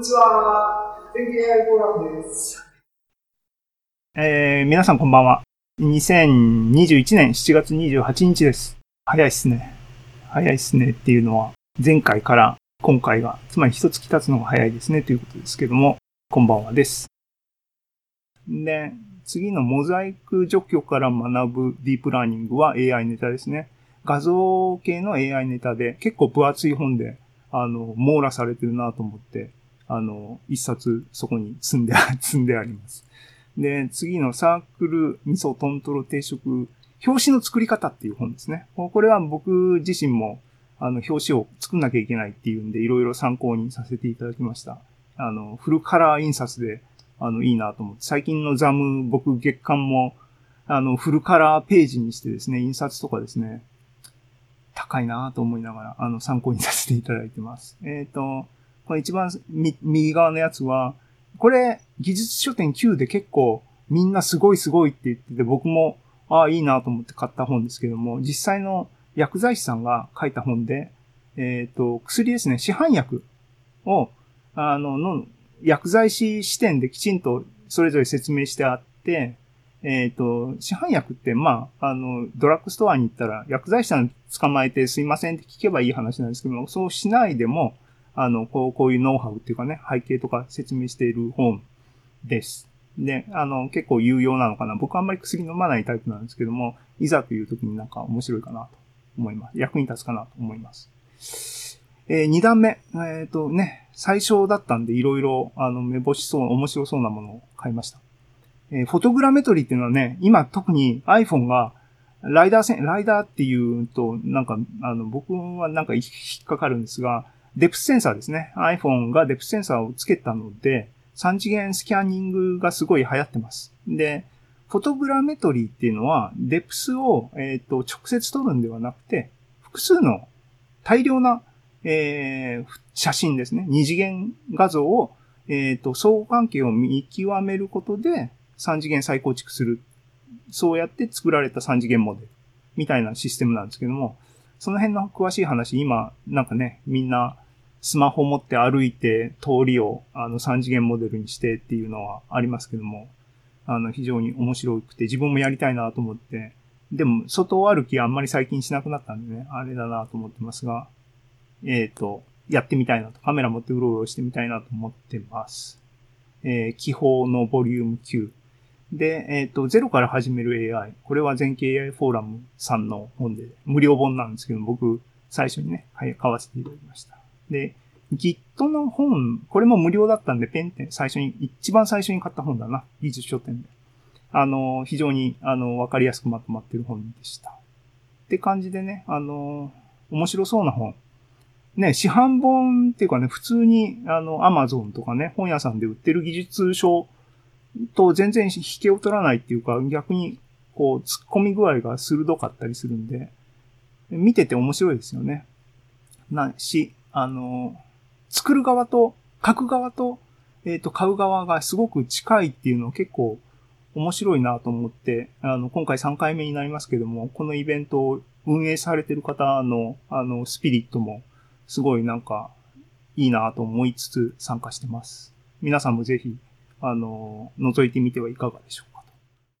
にちは。天気 AI フォーラムです。えー、皆さんこんばんは。2021年7月28日です。早いっすね。早いっすねっていうのは、前回から今回が、つまり一月経つのが早いですねということですけども、こんばんはです。で、次のモザイク除去から学ぶディープラーニングは AI ネタですね。画像系の AI ネタで結構分厚い本で、あの、網羅されてるなと思って、あの、一冊そこに積んで、積んであります。で、次のサークル味噌トントロ定食、表紙の作り方っていう本ですね。これは僕自身も、あの、表紙を作んなきゃいけないっていうんで、いろいろ参考にさせていただきました。あの、フルカラー印刷で、あの、いいなと思って、最近のザム、僕月間も、あの、フルカラーページにしてですね、印刷とかですね、高いなと思いながら、あの、参考にさせていただいてます。えっ、ー、と、この一番右側のやつは、これ、技術書店9で結構みんなすごいすごいって言ってて、僕も、ああ、いいなと思って買った本ですけども、実際の薬剤師さんが書いた本で、えっ、ー、と、薬ですね、市販薬を、あの、の、薬剤師視点できちんとそれぞれ説明してあって、えっ、ー、と、市販薬って、まあ、あの、ドラッグストアに行ったら、薬剤師さん捕まえてすいませんって聞けばいい話なんですけども、そうしないでも、あの、こう、こういうノウハウっていうかね、背景とか説明している本です。で、あの、結構有用なのかな。僕あんまり薬飲まないタイプなんですけども、いざという時になんか面白いかなと思います。役に立つかなと思います。えー、二段目。えっ、ー、とね、最初だったんでいろいろ、あの、目星そう、面白そうなものを買いました。えー、フォトグラメトリーっていうのはね、今特に iPhone がライダー線、ライダーっていうと、なんか、あの、僕はなんか引っかかるんですが、デプスセンサーですね。iPhone がデプスセンサーをつけたので、3次元スキャニングがすごい流行ってます。で、フォトグラメトリーっていうのは、デプスを、えっ、と、直接撮るんではなくて、複数の大量な、えー、写真ですね。二次元画像を、えっ、と、相互関係を見極めることで、3次元再構築する。そうやって作られた3次元モデル。みたいなシステムなんですけども、その辺の詳しい話、今、なんかね、みんなスマホ持って歩いて通りをあの3次元モデルにしてっていうのはありますけども、あの非常に面白くて自分もやりたいなと思って、でも外歩きあんまり最近しなくなったんでね、あれだなと思ってますが、えっ、ー、と、やってみたいなと、カメラ持ってうろうろしてみたいなと思ってます。えー、気泡のボリューム9。で、えっ、ー、と、ゼロから始める AI。これは全景 AI フォーラムさんの本で、無料本なんですけど、僕、最初にね、はい買わせていただきました。で、Git の本、これも無料だったんで、ペンって最初に、一番最初に買った本だな。技術書店で。あの、非常に、あの、わかりやすくまとまってる本でした。って感じでね、あの、面白そうな本。ね、市販本っていうかね、普通に、あの、アマゾンとかね、本屋さんで売ってる技術書と全然引けを取らないっていうか、逆に、こう、突っ込み具合が鋭かったりするんで、見てて面白いですよね。な、し、あの、作る側と、書く側と、えっ、ー、と、買う側がすごく近いっていうのは結構面白いなと思って、あの、今回3回目になりますけども、このイベントを運営されてる方の、あの、スピリットも、すごいなんか、いいなと思いつつ参加してます。皆さんもぜひ、あの、覗いてみてはいかがでしょう。